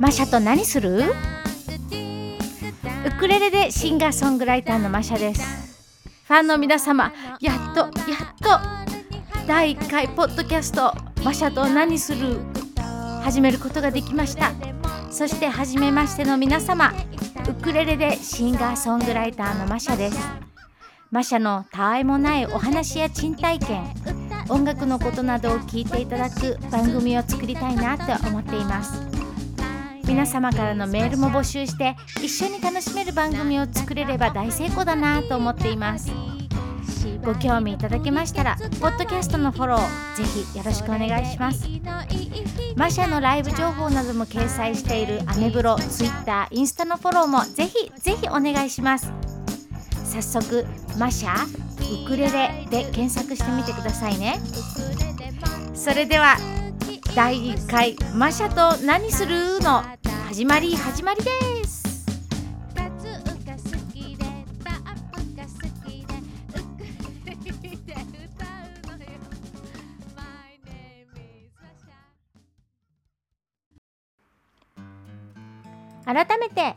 マシャと何する？ウクレレでシンガーソングライターのマシャです。ファンの皆様やっとやっと第1回ポッドキャストマシャと何する？始めることができました。そして初めましての皆様ウクレレでシンガーソングライターのマシャです。マシャのたわいもないお話や賃体験音楽のことなどを聞いていただく番組を作りたいなと思っています。皆様からのメールも募集して一緒に楽しめる番組を作れれば大成功だなと思っています。ご興味いただけましたらポッドキャストのフォローぜひよろしくお願いします。マシャのライブ情報なども掲載しているアメブロ、ツイッター、インスタのフォローもぜひぜひお願いします。早速マシャウクレレで検索してみてくださいね。それでは第1回「マシャと何する?」の？始まり始まりです。改めて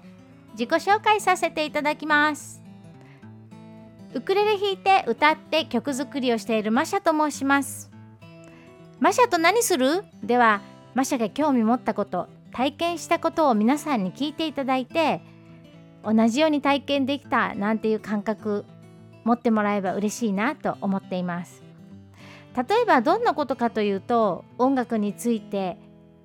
自己紹介させていただきます。ウクレレ弾いて歌って曲作りをしているマシャと申します。マシャと何する？ではマシャが興味持ったこと体験したことを皆さんに聞いていただいて同じように体験できたなんていう感覚持ってもらえば嬉しいなと思っています。例えばどんなことかというと音楽について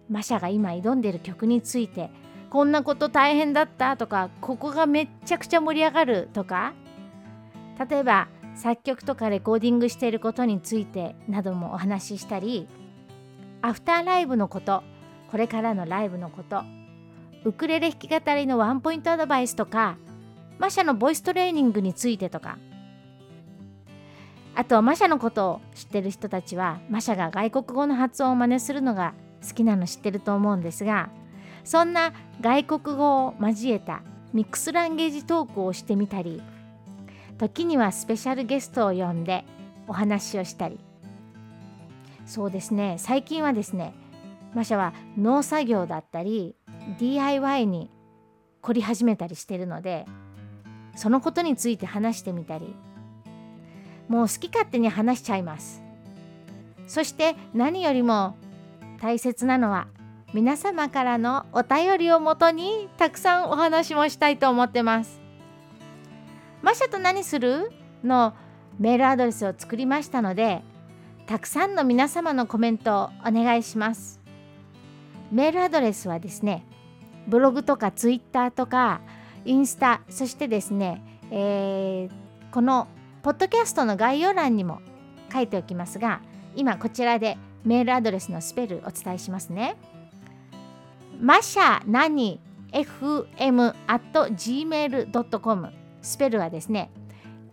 マシャが今挑んでる曲についてこんなこと大変だったとかここがめっちゃくちゃ盛り上がるとか例えば作曲とかレコーディングしていることについてなどもお話ししたりアフターライブのことこれからのライブのこと。ウクレレ弾き語りのワンポイントアドバイスとかマシャのボイストレーニングについてとか。あとマシャのことを知ってる人たちはマシャが外国語の発音を真似するのが好きなの知ってると思うんですがそんな外国語を交えたミックスランゲージトークをしてみたり時にはスペシャルゲストを呼んでお話をしたり。そうですね最近はですねマシャは農作業だったり DIY に凝り始めたりしてるのでそのことについて話してみたりもう好き勝手に話しちゃいます。そして何よりも大切なのは皆様からのお便りをもとにたくさんお話もしたいと思ってます。マシャと何する？のメールアドレスを作りましたのでたくさんの皆様のコメントをお願いします。メールアドレスはですねブログとかツイッターとかインスタそしてですね、えー、このポッドキャストの概要欄にも書いておきますが今こちらでメールアドレスのスペルお伝えしますね。マシャナニ fm.gmail.com スペルはですね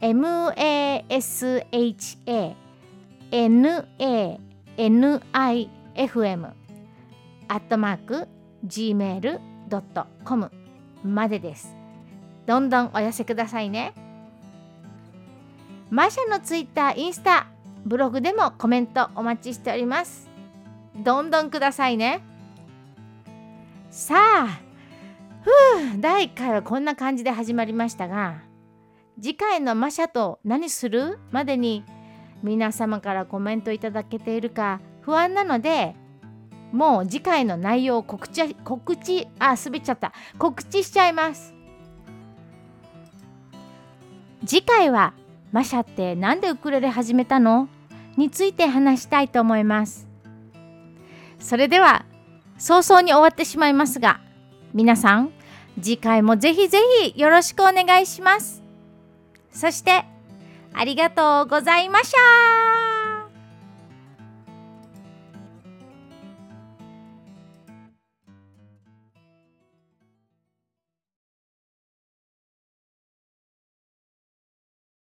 mashananifm アットマーク gmail.com までです。どんどんお寄せくださいね。マシャのツイッター、インスタ、ブログでもコメントお待ちしております。どんどんくださいね。さあ、ふう第1回はこんな感じで始まりましたが、次回のマシャと何する？までに皆様からコメントいただけているか不安なのでもう次回の内容を告知告知あ滑っちゃった。告知しちゃいます。次回はマシャってなんでウクレレ始めたのについて話したいと思います。それでは早々に終わってしまいますが皆さん次回もぜひぜひよろしくお願いします。そしてありがとうございました。